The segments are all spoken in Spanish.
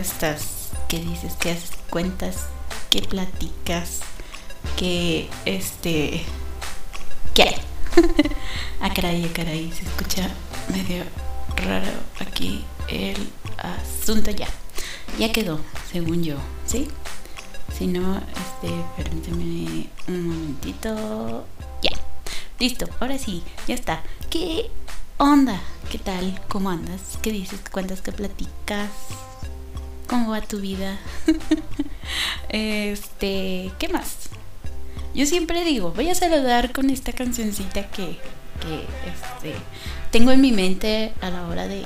estás? ¿Qué dices? ¿Qué haces? ¿Cuentas? ¿Qué platicas? ¿Qué este... ¿Qué ah, caray, ah, caray, se escucha medio raro aquí el asunto ya. Ya quedó, según yo, ¿sí? Si no, este, permíteme un momentito. Ya. Listo, ahora sí, ya está. ¿Qué onda? ¿Qué tal? ¿Cómo andas? ¿Qué dices? ¿Qué cuentas? ¿Qué platicas? ¿Cómo va tu vida? este, ¿qué más? Yo siempre digo, voy a saludar con esta cancioncita que, que este, tengo en mi mente a la hora de...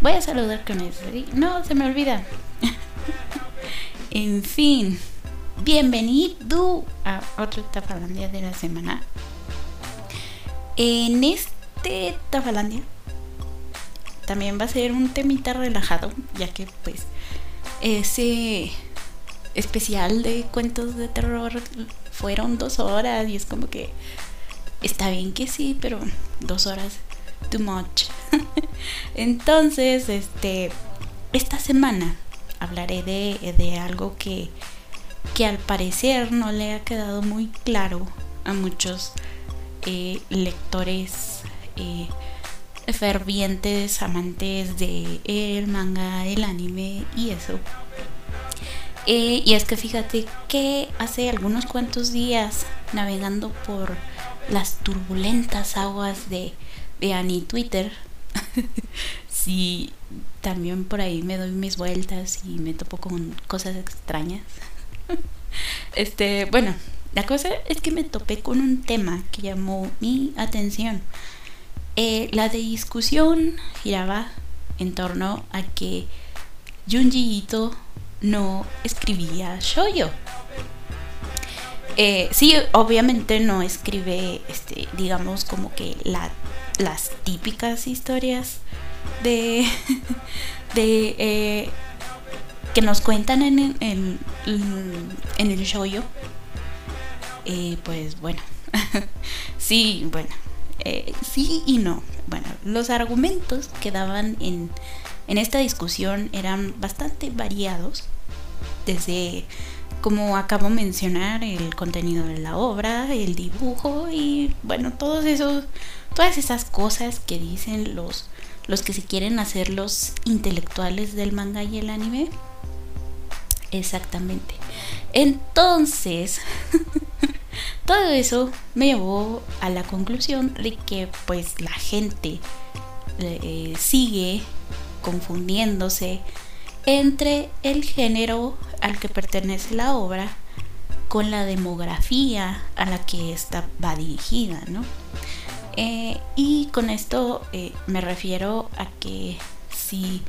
Voy a saludar con eso. No, se me olvida. en fin, bienvenido a otro Tafalandia de la semana. En este Tafalandia también va a ser un temita relajado, ya que pues ese especial de cuentos de terror fueron dos horas y es como que está bien que sí, pero dos horas too much. Entonces, este, esta semana hablaré de, de algo que, que al parecer no le ha quedado muy claro a muchos eh, lectores eh, fervientes, amantes de el manga, el anime y eso. Eh, y es que fíjate que hace algunos cuantos días, navegando por las turbulentas aguas de, de Annie Twitter, sí, también por ahí me doy mis vueltas y me topo con cosas extrañas. este, bueno, la cosa es que me topé con un tema que llamó mi atención. Eh, la discusión giraba en torno a que Junji Ito no escribía shoyo. Eh, sí, obviamente no escribe, este, digamos, como que las típicas historias de, de eh, que nos cuentan en, en, en el shoyo. Eh, pues bueno, sí, bueno, eh, sí y no. Bueno, los argumentos que daban en, en esta discusión eran bastante variados, desde, como acabo de mencionar, el contenido de la obra, el dibujo y, bueno, todos esos, todas esas cosas que dicen los, los que se quieren hacer los intelectuales del manga y el anime. Exactamente. Entonces, todo eso me llevó a la conclusión de que pues la gente eh, sigue confundiéndose entre el género al que pertenece la obra con la demografía a la que esta va dirigida, ¿no? Eh, y con esto eh, me refiero a que si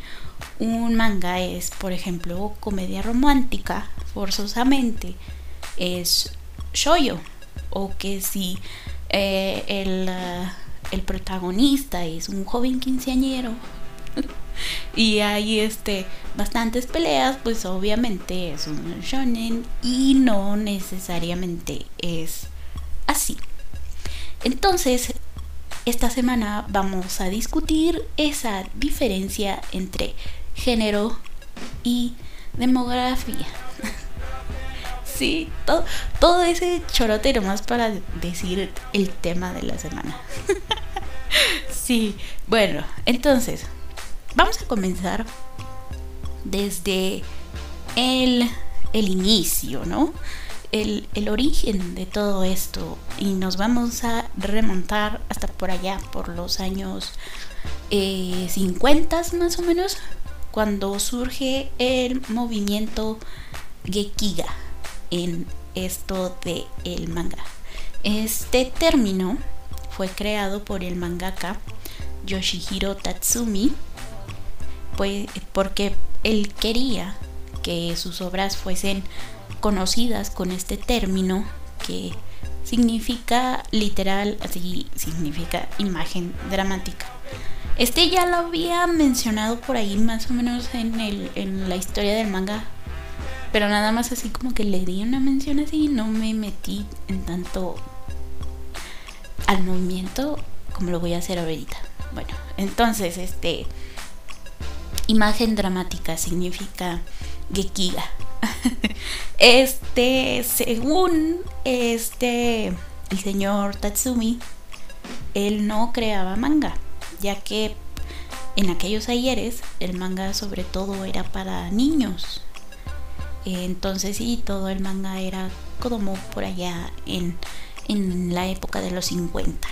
un manga es, por ejemplo, comedia romántica, forzosamente es shoyo, o que si eh, el, el protagonista es un joven quinceañero y hay este bastantes peleas, pues obviamente es un shonen y no necesariamente es así. Entonces, esta semana vamos a discutir esa diferencia entre género y demografía. Sí, todo, todo ese chorotero más para decir el tema de la semana. sí, bueno, entonces, vamos a comenzar desde el, el inicio, ¿no? El, el, origen de todo esto y nos vamos a remontar hasta por allá, por los años eh, 50 más o menos, cuando surge el movimiento Gekiga en esto de el manga. Este término fue creado por el mangaka Yoshihiro Tatsumi pues, porque él quería que sus obras fuesen conocidas con este término que significa literal, así significa imagen dramática. Este ya lo había mencionado por ahí más o menos en, el, en la historia del manga pero nada más así como que le di una mención así no me metí en tanto al movimiento como lo voy a hacer ahorita. Bueno, entonces, este. imagen dramática significa Gekiga. Este, según este, el señor Tatsumi, él no creaba manga, ya que en aquellos ayeres el manga sobre todo era para niños. Entonces sí, todo el manga era como por allá en, en la época de los 50.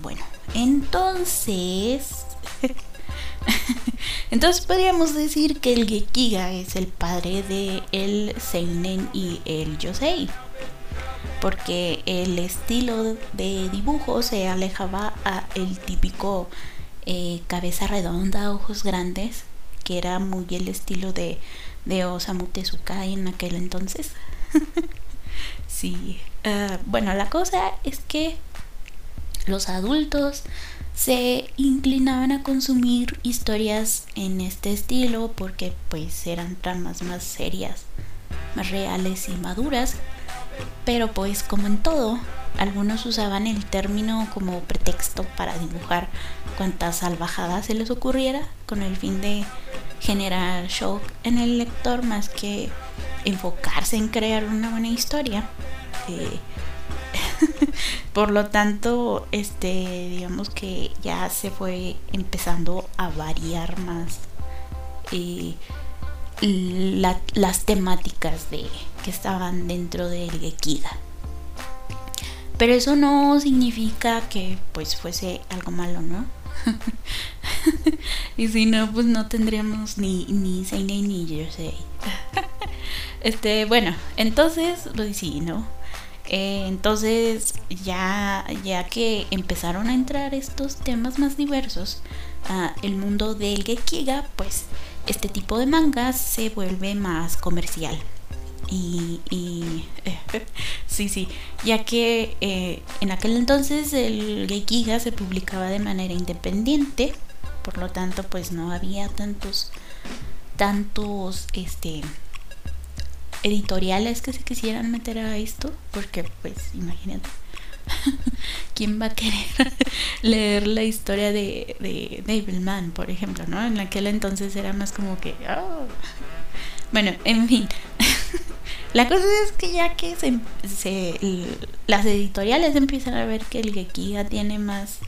Bueno, entonces Entonces podríamos decir que el Gekiga es el padre de el Seinen y el Yosei. Porque el estilo de dibujo se alejaba a el típico eh, cabeza redonda, ojos grandes, que era muy el estilo de, de Osamu Tezuka en aquel entonces. sí. Ah, bueno, la cosa es que los adultos se inclinaban a consumir historias en este estilo porque pues eran tramas más serias, más reales y maduras, pero pues como en todo, algunos usaban el término como pretexto para dibujar cuantas salvajadas se les ocurriera con el fin de generar shock en el lector más que enfocarse en crear una buena historia. Eh, Por lo tanto, este, digamos que ya se fue empezando a variar más eh, las temáticas de, que estaban dentro del Gekiga. Pero eso no significa que pues fuese algo malo, ¿no? y si no, pues no tendríamos ni, ni ni Jersey. este, bueno, entonces, pues sí. Eh, entonces, ya, ya que empezaron a entrar estos temas más diversos, a el mundo del Gekiga, pues este tipo de mangas se vuelve más comercial. Y, sí, sí, ya que eh, en aquel entonces el Gekiga se publicaba de manera independiente, por lo tanto, pues no había tantos, tantos, este, editoriales que se quisieran meter a esto, porque pues imagínate, ¿quién va a querer leer la historia de, de Devilman, por ejemplo, ¿no? En aquel entonces era más como que... Oh. Bueno, en fin. La cosa es que ya que se, las editoriales empiezan a ver que el Gekiga tiene más,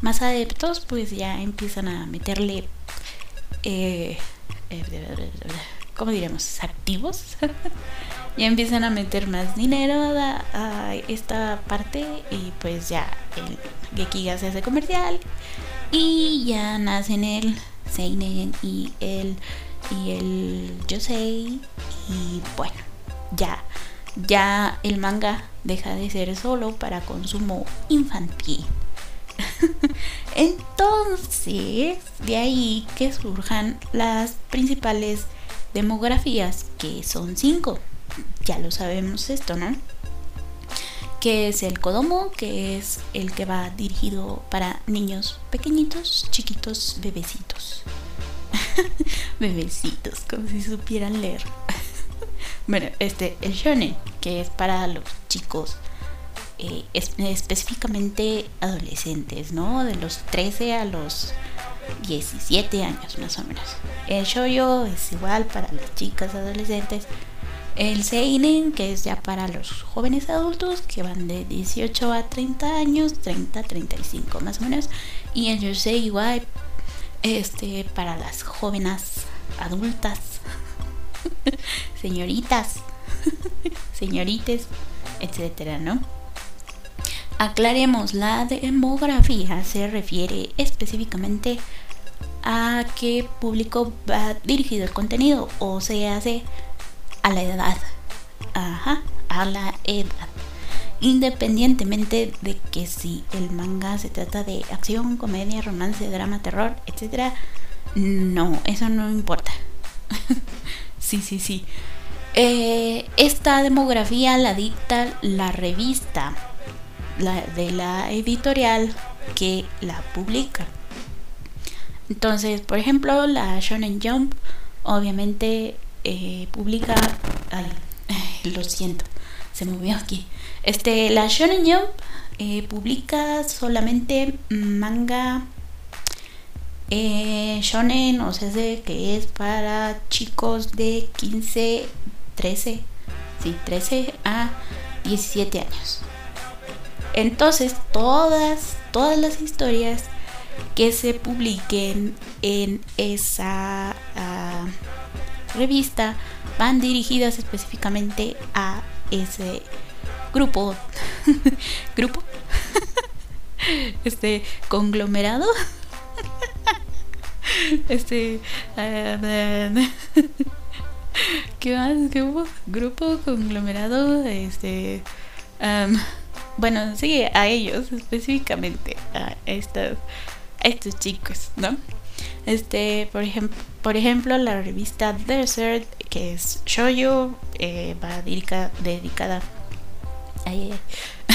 más adeptos, pues ya empiezan a meterle eh, eh ¿cómo diremos? activos, ya empiezan a meter más dinero a, esta parte y pues ya el Gekiga se hace comercial y ya nacen el Seinen y el y el Yosei y bueno, ya ya el manga deja de ser solo para consumo infantil. Entonces, de ahí que surjan las principales demografías, que son cinco. Ya lo sabemos esto, ¿no? Que es el Kodomo, que es el que va dirigido para niños pequeñitos, chiquitos, bebecitos. bebecitos, como si supieran leer. Bueno, este, el Shonen, que es para los chicos eh, específicamente adolescentes, ¿no? De los 13 a los 17 años más o menos. El shoyo es igual para las chicas adolescentes. El seinen, que es ya para los jóvenes adultos, que van de 18 a 30 años, 30 a 35 más o menos. Y el yosei igual, este, para las jóvenes adultas, señoritas, señorites, etcétera, ¿no? Aclaremos, la demografía se refiere específicamente a qué público va dirigido el contenido o se hace a la edad. Ajá, a la edad. Independientemente de que si el manga se trata de acción, comedia, romance, drama, terror, etc. No, eso no importa. sí, sí, sí. Eh, esta demografía la dicta la revista la, de la editorial que la publica. Entonces, por ejemplo, la Shonen Jump obviamente eh, publica... Lo siento, se movió aquí. Este, la Shonen Jump eh, publica solamente manga eh, shonen, o sea, que es para chicos de 15, 13, sí, 13 a 17 años. Entonces, todas, todas las historias que se publiquen en esa ah, revista van dirigidas específicamente a ese grupo grupo este conglomerado este ¿qué más? ¿qué hubo? grupo conglomerado este bueno sí a ellos específicamente a estas a estos chicos no este por ejemplo por ejemplo la revista Desert que es Shoyo eh, va dedicada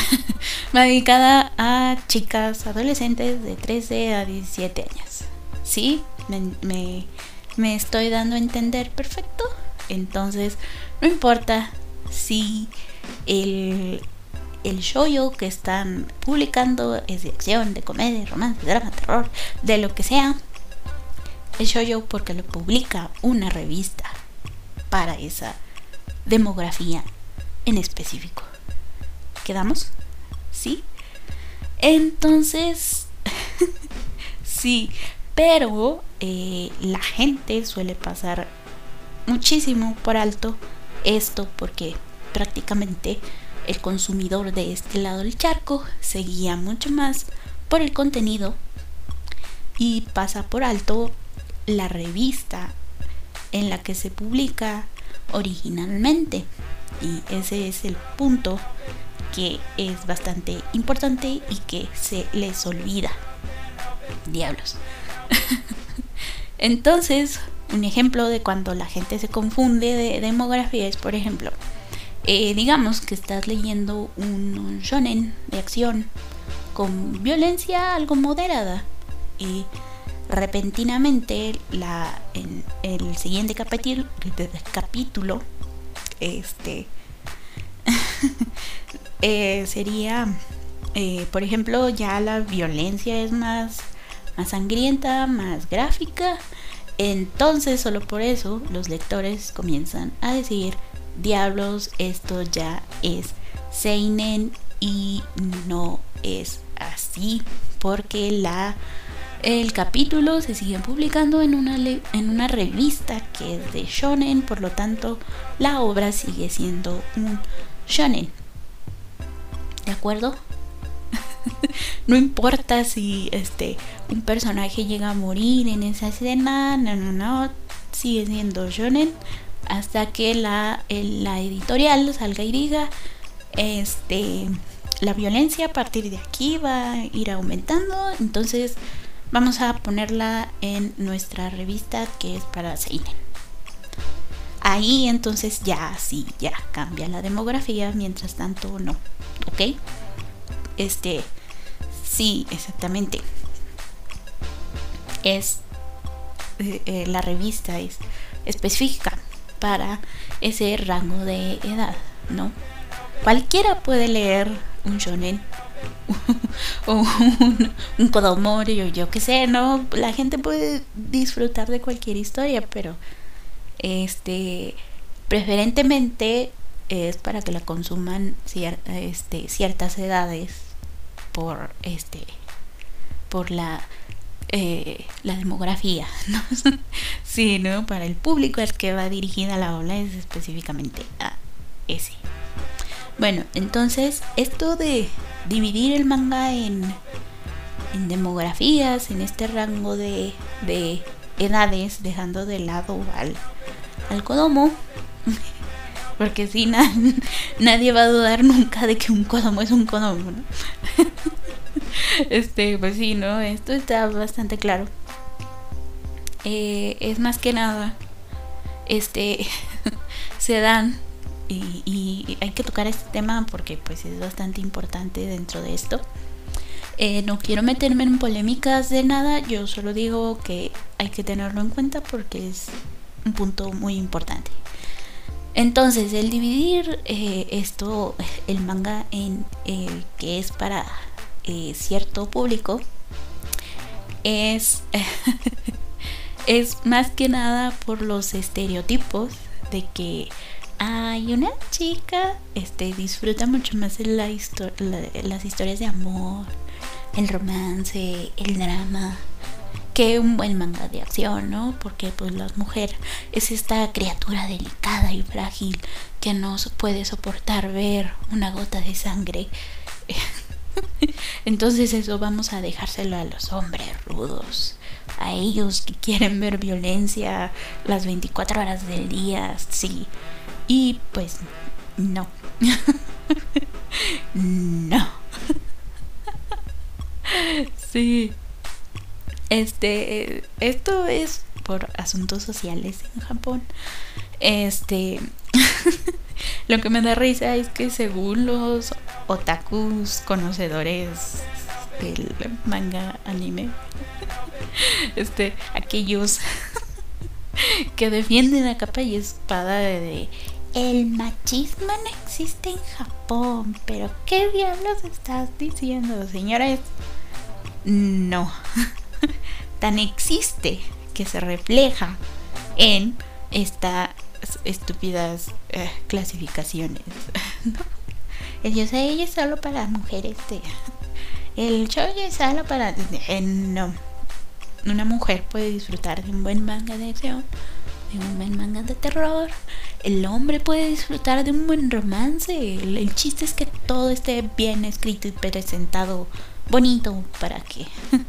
va dedicada a chicas adolescentes de 13 a 17 años. ¿Sí? Me, me, estoy dando a entender perfecto. Entonces, no importa si el, el shoyo que están publicando es de acción, de comedia, romance, drama, terror, de lo que sea. El shoyo porque lo publica una revista para esa demografía en específico. ¿Quedamos? ¿Sí? Entonces, sí, pero eh, la gente suele pasar muchísimo por alto esto porque prácticamente el consumidor de este lado del charco se guía mucho más por el contenido y pasa por alto la revista en la que se publica originalmente. Y ese es el punto que es bastante importante y que se les olvida. Diablos. Entonces, un ejemplo de cuando la gente se confunde de demografía es, por ejemplo, eh, digamos que estás leyendo un shonen de acción con violencia algo moderada y repentinamente la, en el siguiente capítulo, este Eh, sería, eh, por ejemplo, ya la violencia es más, más sangrienta, más gráfica. Entonces, solo por eso, los lectores comienzan a decir, diablos, esto ya es Seinen y no es así, porque la el capítulo se sigue publicando en una, en una revista que es de shonen, por lo tanto la obra sigue siendo un shonen. ¿De acuerdo? no importa si este un personaje llega a morir en esa escena, no, no, no, sigue siendo shonen hasta que la, la editorial salga y diga este la violencia a partir de aquí va a ir aumentando, entonces vamos a ponerla en nuestra revista que es para Seinen. Ahí entonces ya sí, ya cambia la demografía, mientras tanto no. ¿Ok? Este, sí, exactamente. Es, eh, eh, la revista es específica para ese rango de edad, ¿no? Cualquiera puede leer un shonen o un, kodomori o yo qué sé, ¿no? La gente puede disfrutar de cualquier historia, pero este preferentemente es para que la consuman este, ciertas edades por este por la eh, la demografía ¿no? sí no para el público al que va dirigida la ola es específicamente a ese bueno entonces esto de dividir el manga en en demografías en este rango de, de edades dejando de lado al al Kodomo. Porque si nadie va a dudar nunca de que un Kodomo es un Kodomo. este, pues sí, ¿no? Esto está bastante claro. Eh, es más que nada, este, se dan y, hay que tocar este tema porque pues es bastante importante dentro de esto. Eh, no quiero meterme en polémicas de nada, yo solo digo que hay que tenerlo en cuenta porque es un punto muy importante. Entonces, el dividir eh, esto, el manga en que es para eh, cierto público, es, es más que nada por los estereotipos de que hay una chica este, disfruta mucho más las historias de amor, el romance, el drama, que un buen manga de acción, ¿no? Porque pues la mujer es esta criatura delicada y frágil que no puede soportar ver una gota de sangre. Entonces eso vamos a dejárselo a los hombres rudos, a ellos que quieren ver violencia las 24 horas del día, sí. Y pues no. no. sí. Este, esto es por asuntos sociales en Japón. Este, lo que me da risa es que según los otakus conocedores del manga anime, este, aquellos que defienden a capa y espada de el machismo no existe en Japón, pero ¿qué diablos estás diciendo, señores? No. Tan existe que se refleja en estas estúpidas eh, clasificaciones. El yo sé es solo para mujeres. el show es solo para. No. Una mujer puede disfrutar de un buen manga de acción de un buen manga de terror. El hombre puede disfrutar de un buen romance. El, chiste es que todo esté bien escrito y presentado bonito para que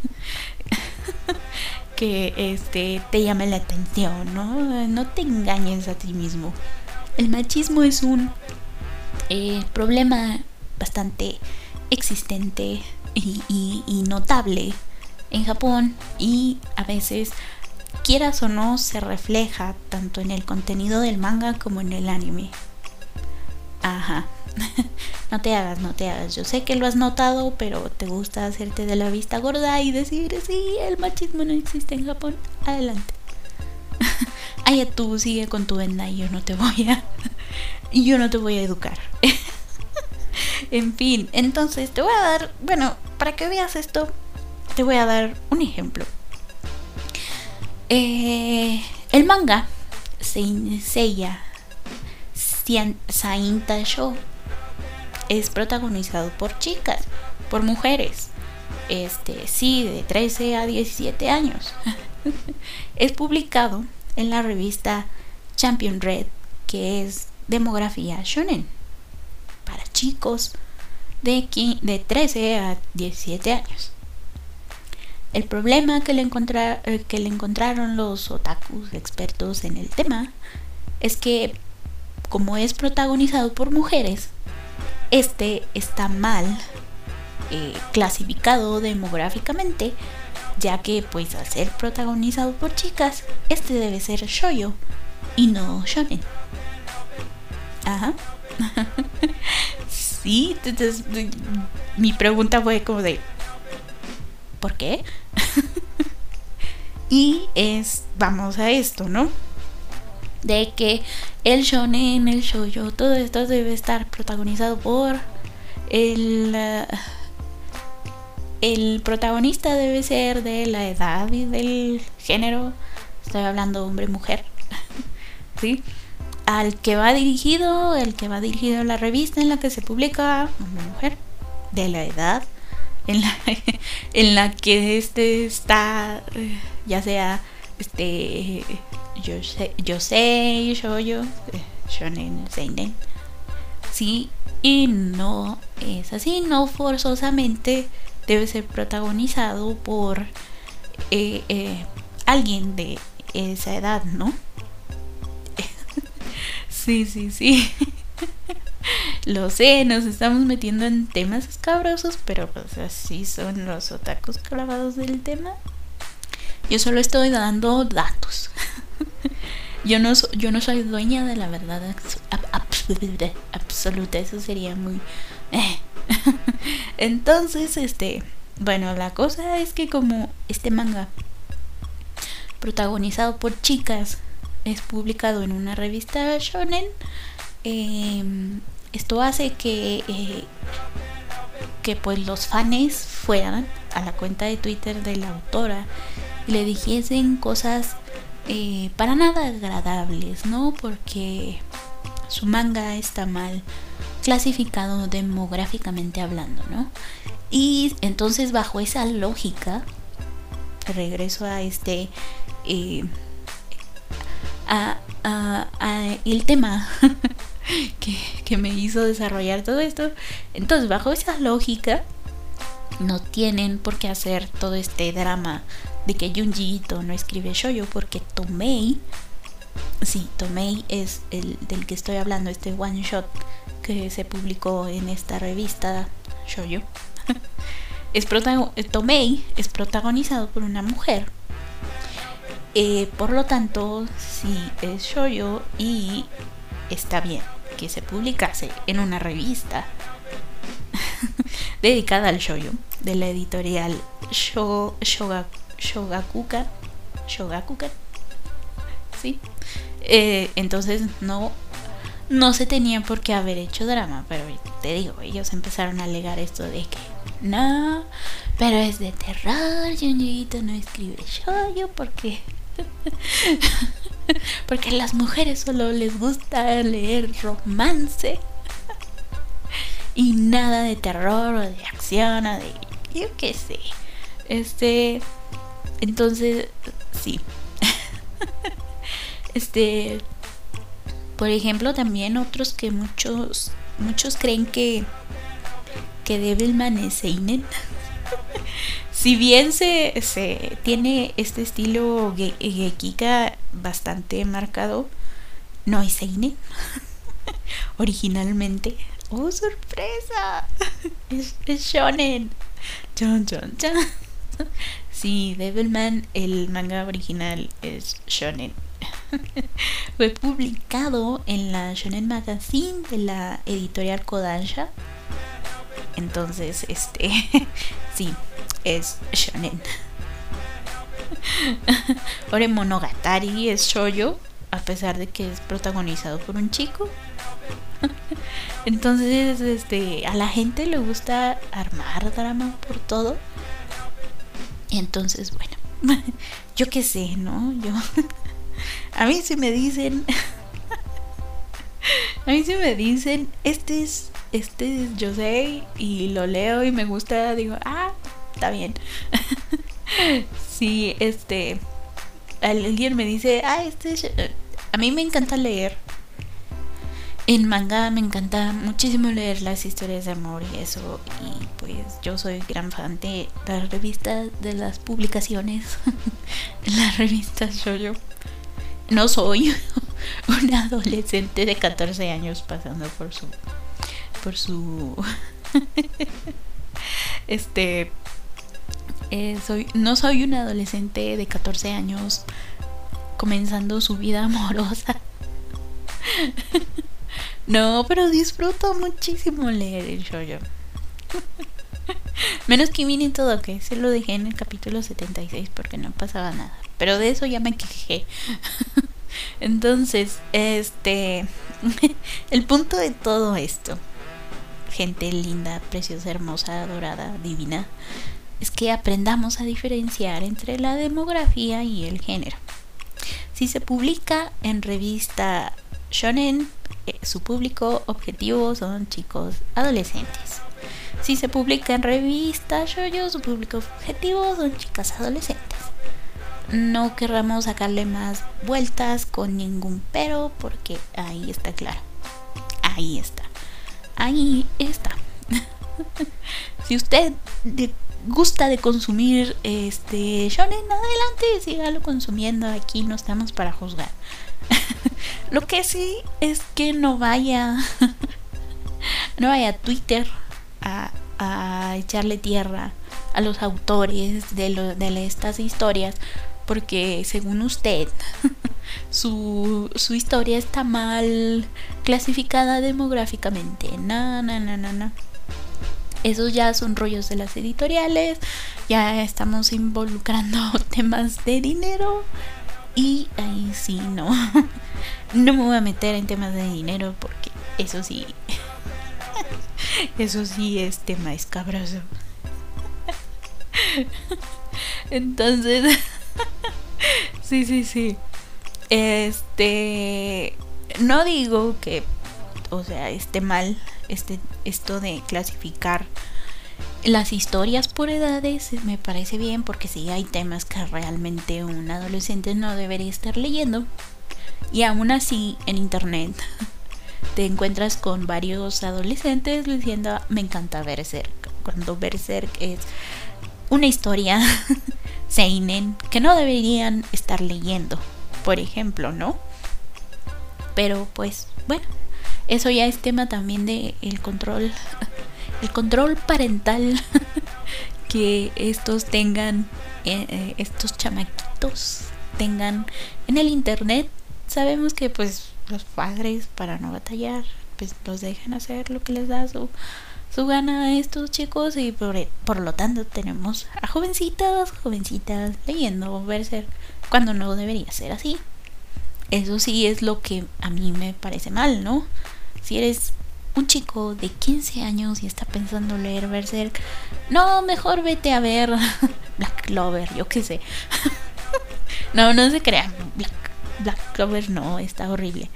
que este te llame la atención, ¿no? No te engañes a ti mismo. El machismo es un eh, problema bastante existente y notable en Japón y a veces quieras o no, se refleja tanto en el contenido del manga como en el anime. Ajá. no te hagas, no te hagas. Yo sé que lo has notado, pero te gusta hacerte de la vista gorda y decir, sí, el machismo no existe en Japón. Adelante. Ay, tú sigue con tu venda y yo no te voy a... yo no te voy a educar. en fin, entonces te voy a dar, bueno, para que veas esto, te voy a dar un ejemplo. Eh, el manga Seiya Sainta Show es protagonizado por chicas, por mujeres. Este, sí, de 13 a 17 años. es publicado en la revista Champion Red, que es demografía shonen para chicos de, de 13 a 17 años. El problema que le, eh, que le encontraron los otakus expertos en el tema es que como es protagonizado por mujeres, este está mal eh, clasificado demográficamente, ya que pues al ser protagonizado por chicas, este debe ser shoyo y no shonen. Ajá. sí, entonces mi pregunta fue como de ¿Por qué? y es, vamos a esto, ¿no? De que el shonen, el shoujo, todo esto debe estar protagonizado por el... Uh, el protagonista debe ser de la edad y del género. Estoy hablando hombre-mujer. ¿Sí? Al que va dirigido, el que va dirigido a la revista en la que se publica, hombre-mujer, de la edad en la, en la que este está, ya sea este yo sé, yo sé, yo yo, shonen, seinen, sí y no es así, no forzosamente debe ser protagonizado por eh, eh, alguien de esa edad, ¿no? sí, sí, sí. Lo sé, nos estamos metiendo en temas escabrosos, pero pues así son los otakus clavados del tema. Yo solo estoy dando datos. Yo, no, yo no soy dueña de la verdad absoluta, eso sería muy... Eh. Entonces, este, bueno, la cosa es que como este manga protagonizado por chicas es publicado en una revista shonen, eh, esto hace que, eh, que pues los fans fueran a la cuenta de Twitter de la autora y le dijesen cosas eh, para nada agradables, ¿no? Porque su manga está mal clasificado demográficamente hablando, ¿no? Y entonces bajo esa lógica, regreso a este... Eh, a, el tema que, me hizo desarrollar todo esto. Entonces, bajo esa lógica, no tienen por qué hacer todo este drama de que Junji no escribe shoyo porque Tomei, sí, Tomei es el del que estoy hablando, este one shot que se publicó en esta revista shoyo. es Tomei es protagonizado por una mujer. Eh, por lo tanto, sí es shoyo y está bien que se publicase en una revista dedicada al shoyo de la editorial Shogakukan. Shogakukan. Sí. Eh, entonces no no se tenía por qué haber hecho drama, pero te digo, ellos empezaron a alegar esto de que no, pero es de terror, Junjiito no escribe shoyo porque porque a las mujeres solo les gusta leer romance y nada de terror o de acción o de yo qué sé. Este entonces sí. este por ejemplo, también otros que muchos muchos creen que que Devilman es seinen. si bien se, se, tiene este estilo gekika bastante marcado, no es seinen. Originalmente. ¡Oh, sorpresa! es, es shonen. Chon, chon, chon. Sí, Devilman, el manga original es shonen. Fue publicado en la Shonen Magazine de la editorial Kodansha. Entonces, este, sí, es shonen. Ore Monogatari es shoyo, a pesar de que es protagonizado por un chico. Entonces, este, a la gente le gusta armar drama por todo. Entonces, bueno, yo qué sé, ¿no? Yo a mí si me dicen a mí si me dicen, este es este es José y lo leo y me gusta, digo, ah, está bien. sí, este alguien me dice, ah, este es... a mí me encanta leer en manga me encanta muchísimo leer las historias de amor y eso. Y pues yo soy gran fan de las revistas, de las publicaciones, las revistas yo No soy una adolescente de 14 años pasando por su. por su. este. Eh, soy, no soy una adolescente de 14 años comenzando su vida amorosa. No, pero disfruto muchísimo leer el shoujo. Menos que y todo, que se lo dejé en el capítulo 76 porque no pasaba nada. Pero de eso ya me quejé. Entonces, este. el punto de todo esto, gente linda, preciosa, hermosa, adorada, divina, es que aprendamos a diferenciar entre la demografía y el género. Si se publica en revista shonen, su público objetivo son chicos adolescentes. Si se publica en revistas yo su público objetivo son chicas adolescentes. No querramos sacarle más vueltas con ningún pero porque ahí está claro. Ahí está. Ahí está. si usted gusta de consumir este shonen, adelante, sígalo consumiendo. Aquí no estamos para juzgar. Lo que sí es que no vaya, no vaya a Twitter a, echarle tierra a los autores de, de estas historias, porque según usted, su, su historia está mal clasificada demográficamente. No, no, no, no, no. Esos ya son rollos de las editoriales, ya estamos involucrando temas de dinero y ahí sí, no. No me voy a meter en temas de dinero porque eso sí. Eso sí es tema escabroso. Entonces, sí, sí, sí. Este, no digo que, o sea, esté mal este, esto de clasificar las historias por edades me parece bien porque sí hay temas que realmente un adolescente no debería estar leyendo. Y aún así en internet te encuentras con varios adolescentes diciendo me encanta Berserk. Cuando Berserk es una historia seinen que no deberían estar leyendo, por ejemplo, ¿no? Pero pues bueno, eso ya es tema también de el control el control parental que estos tengan, eh, eh, estos chamaquitos tengan en el internet. Sabemos que pues los padres para no batallar pues los dejan hacer lo que les da su, su gana a estos chicos y por, por lo tanto tenemos a jovencitas, jovencitas leyendo verse cuando no debería ser así. Eso sí es lo que a mí me parece mal, ¿no? Si eres un chico de 15 años y está pensando leer Berserk, no, mejor vete a ver Black Clover, yo qué sé. no, no se crean, Black, Clover no, está horrible.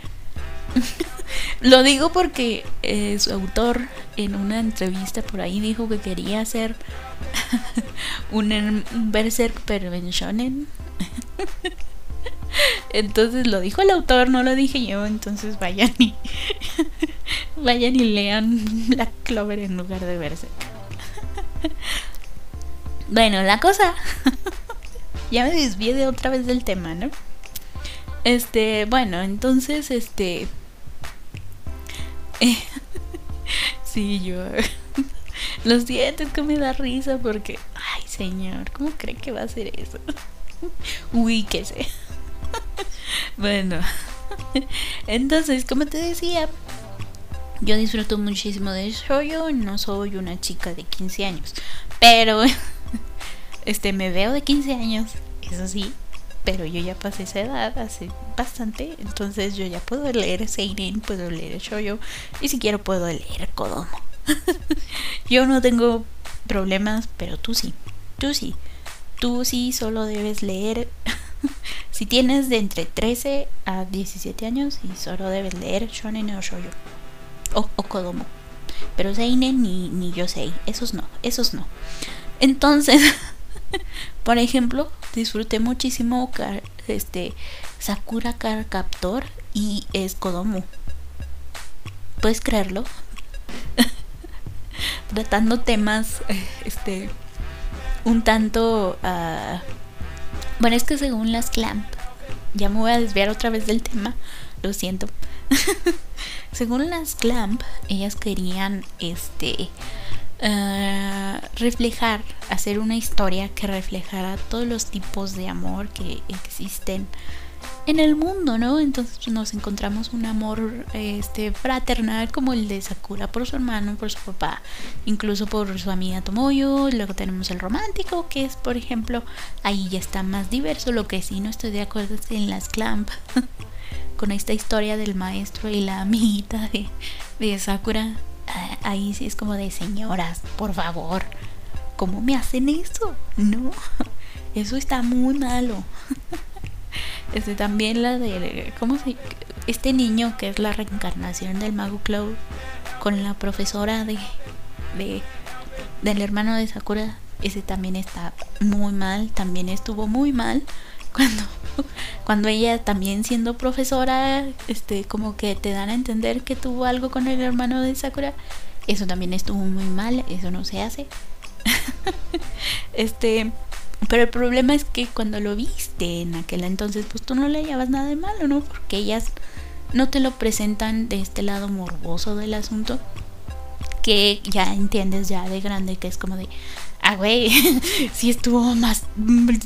Lo digo porque eh, su autor en una entrevista por ahí dijo que quería hacer un, Berserk pero. Entonces lo dijo el autor, no lo dije yo, entonces vayan y vayan y lean Black Clover en lugar de verse. bueno, la cosa ya me desvié de otra vez del tema, ¿no? Este, bueno, entonces este sí, yo los dientes que me da risa porque ay, señor, ¿cómo cree que va a ser eso? Uy, qué sé. bueno, entonces, como te decía, yo disfruto muchísimo de shoujo, no soy una chica de 15 años, pero este me veo de 15 años, eso sí, pero yo ya pasé esa edad hace bastante, entonces yo ya puedo leer seinen, puedo leer shoujo y si quiero puedo leer kodomo. yo no tengo problemas, pero tú sí. Tú sí. Tú sí solo debes leer si tienes de entre 13 a 17 años y solo debes leer shonen o shoujo o, kodomo. Pero seinen ni, ni yosei, esos no, esos no. Entonces, por ejemplo, disfruté muchísimo este Sakura Car Captor y es kodomo. ¿Puedes creerlo? Tratando temas este un tanto uh, bueno, es que según las Clamp, ya me voy a desviar otra vez del tema, lo siento. Según las Clamp, ellas querían este uh, reflejar, hacer una historia que reflejara todos los tipos de amor que existen en el mundo, ¿no? Entonces pues, nos encontramos un amor este fraternal como el de Sakura por su hermano, por su papá, incluso por su amiga Tomoyo, luego tenemos el romántico, que es por ejemplo, ahí ya está más diverso, lo que sí no estoy de acuerdo es en las Clamp con esta historia del maestro y la amiguita de, de Sakura, ah, ahí sí es como de señoras, por favor, ¿cómo me hacen eso? No, eso está muy malo. Este, también la de. ¿Cómo se.? Este niño que es la reencarnación del Mago Cloud con la profesora de. de del hermano de Sakura. Ese también está muy mal. También estuvo muy mal. Cuando, cuando ella también siendo profesora, este, como que te dan a entender que tuvo algo con el hermano de Sakura. Eso también estuvo muy mal. Eso no se hace. este pero el problema es que cuando lo viste en aquel entonces, pues tú no le llevas nada de malo, ¿no? Porque ellas no te lo presentan de este lado morboso del asunto. Que ya entiendes ya de grande que es como de, ah, güey, sí estuvo más,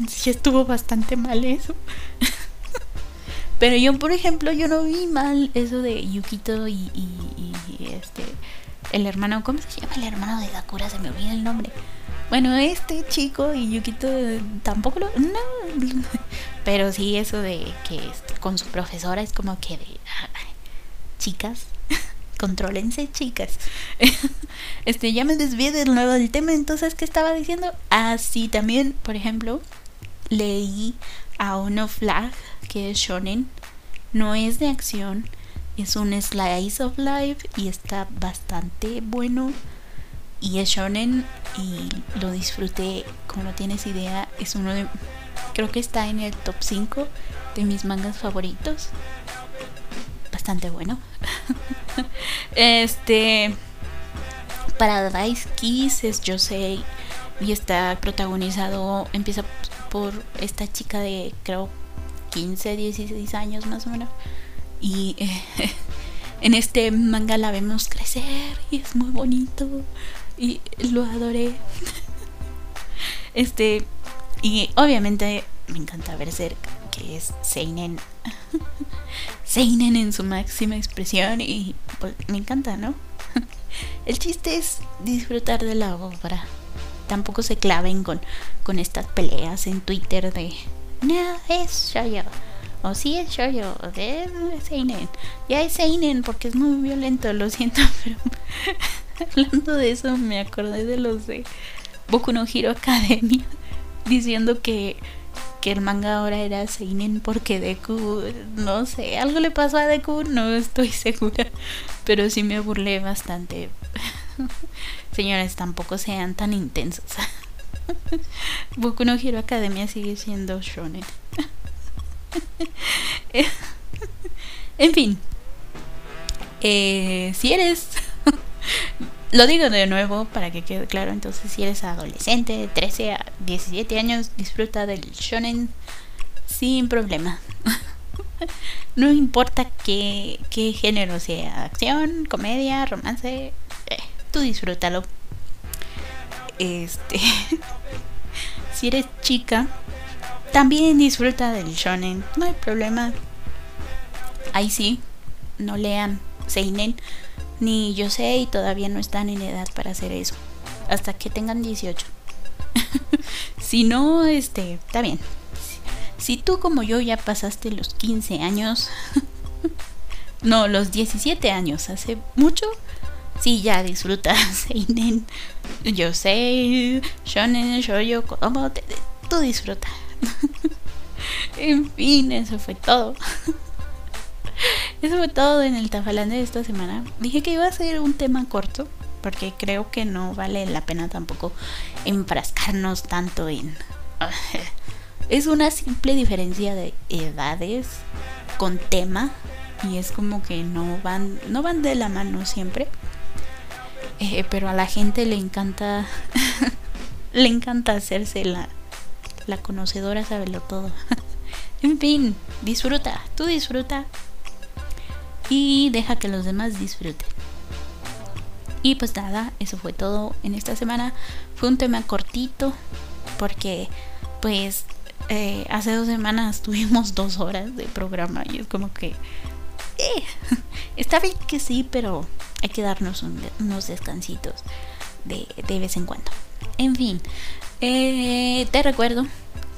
sí estuvo bastante mal eso. Pero yo, por ejemplo, yo no vi mal eso de Yukito y, este, el hermano, ¿cómo se llama el hermano de Dakura? Se me olvida el nombre. Bueno, este chico y Yukito tampoco lo. No. Pero sí, eso de que con su profesora es como que de. Chicas, contrólense, chicas. este, ya me desvié del nuevo del tema, entonces, ¿qué estaba diciendo? Ah, sí, también, por ejemplo, leí a Ono Flag, que es shonen. No es de acción, es un slice of life y está bastante bueno. Y es shonen y lo disfruté, como no tienes idea, es uno de... Creo que está en el top 5 de mis mangas favoritos. Bastante bueno. este... Paradise Kiss es Josei y está protagonizado, empieza por esta chica de creo 15, 16 años más o menos. Y en este manga la vemos crecer y es muy bonito y lo adoré. Este, y obviamente me encanta ver ser que es Seinen. Seinen en su máxima expresión y pues, me encanta, ¿no? El chiste es disfrutar de la obra. Tampoco se claven con, con estas peleas en Twitter de no, es yo O sí es yo o es Seinen. Ya es Seinen porque es muy violento, lo siento, pero hablando de eso me acordé de los de Boku no Hero Academia diciendo que, que el manga ahora era Seinen porque Deku, no sé, algo le pasó a Deku, no estoy segura, pero sí me burlé bastante. Señores, tampoco sean tan intensos. Boku no Hero Academia sigue siendo shonen. en fin, eh, si eres lo digo de nuevo para que quede claro, entonces si eres adolescente de 13 a 17 años, disfruta del shonen sin problema. no importa qué, qué, género sea, acción, comedia, romance, eh, tú disfrútalo. Este, si eres chica, también disfruta del shonen, no hay problema. Ahí sí, no lean seinen ni yo sé y todavía no están en edad para hacer eso. Hasta que tengan 18. si no, este, está bien. Si tú como yo ya pasaste los 15 años, no, los 17 años, hace mucho, sí, ya disfrutas Seinen, yo sé, shonen, yo como tú disfruta. en fin, eso fue todo. Eso fue todo en el Tafalán de esta semana. Dije que iba a ser un tema corto, porque creo que no vale la pena tampoco enfrascarnos tanto en... es una simple diferencia de edades con tema y es como que no van no van de la mano siempre. Eh, pero a la gente le encanta le encanta hacerse la la conocedora lo todo. En fin disfruta tú disfruta y deja que los demás disfruten. Y pues nada, eso fue todo en esta semana. Fue un tema cortito porque pues eh, hace dos semanas tuvimos dos horas de programa y es como que... Eh, está bien que sí, pero hay que darnos unos descansitos de, vez en cuando. En fin, eh, te recuerdo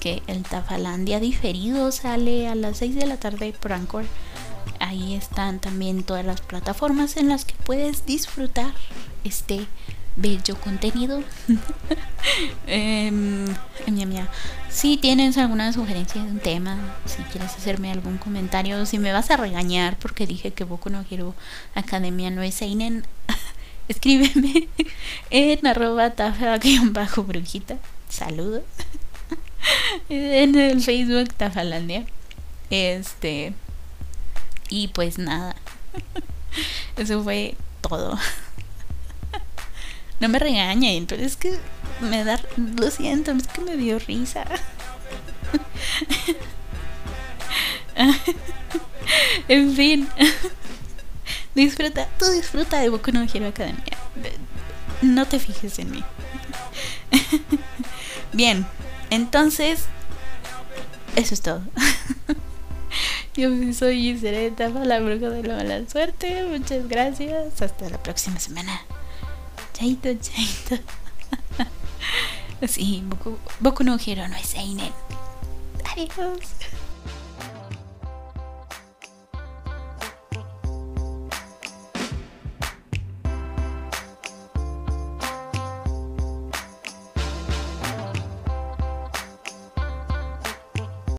que el Tafalandia diferido sale a las 6 de la tarde por Anchor ahí están también todas las plataformas en las que puedes disfrutar este bello contenido. eh, si tienes alguna sugerencia de un tema, si quieres hacerme algún comentario, si me vas a regañar porque dije que Boku no quiero Academia no es Seinen, escríbeme en arroba bajo brujita. Saludos. en el Facebook Tafalandia. Este y pues nada. Eso fue todo. No me regañen, pero es que me da. Lo siento, es que me dio risa. en fin. Disfruta, tú disfruta de Boku no Hero Academia. No te fijes en mí. Bien, entonces. Eso es todo. Yo soy para la bruja de la mala suerte. Muchas gracias. Hasta la próxima semana. Chaito, chaito. sí, Boku, no Hero no es Seinen. Adiós.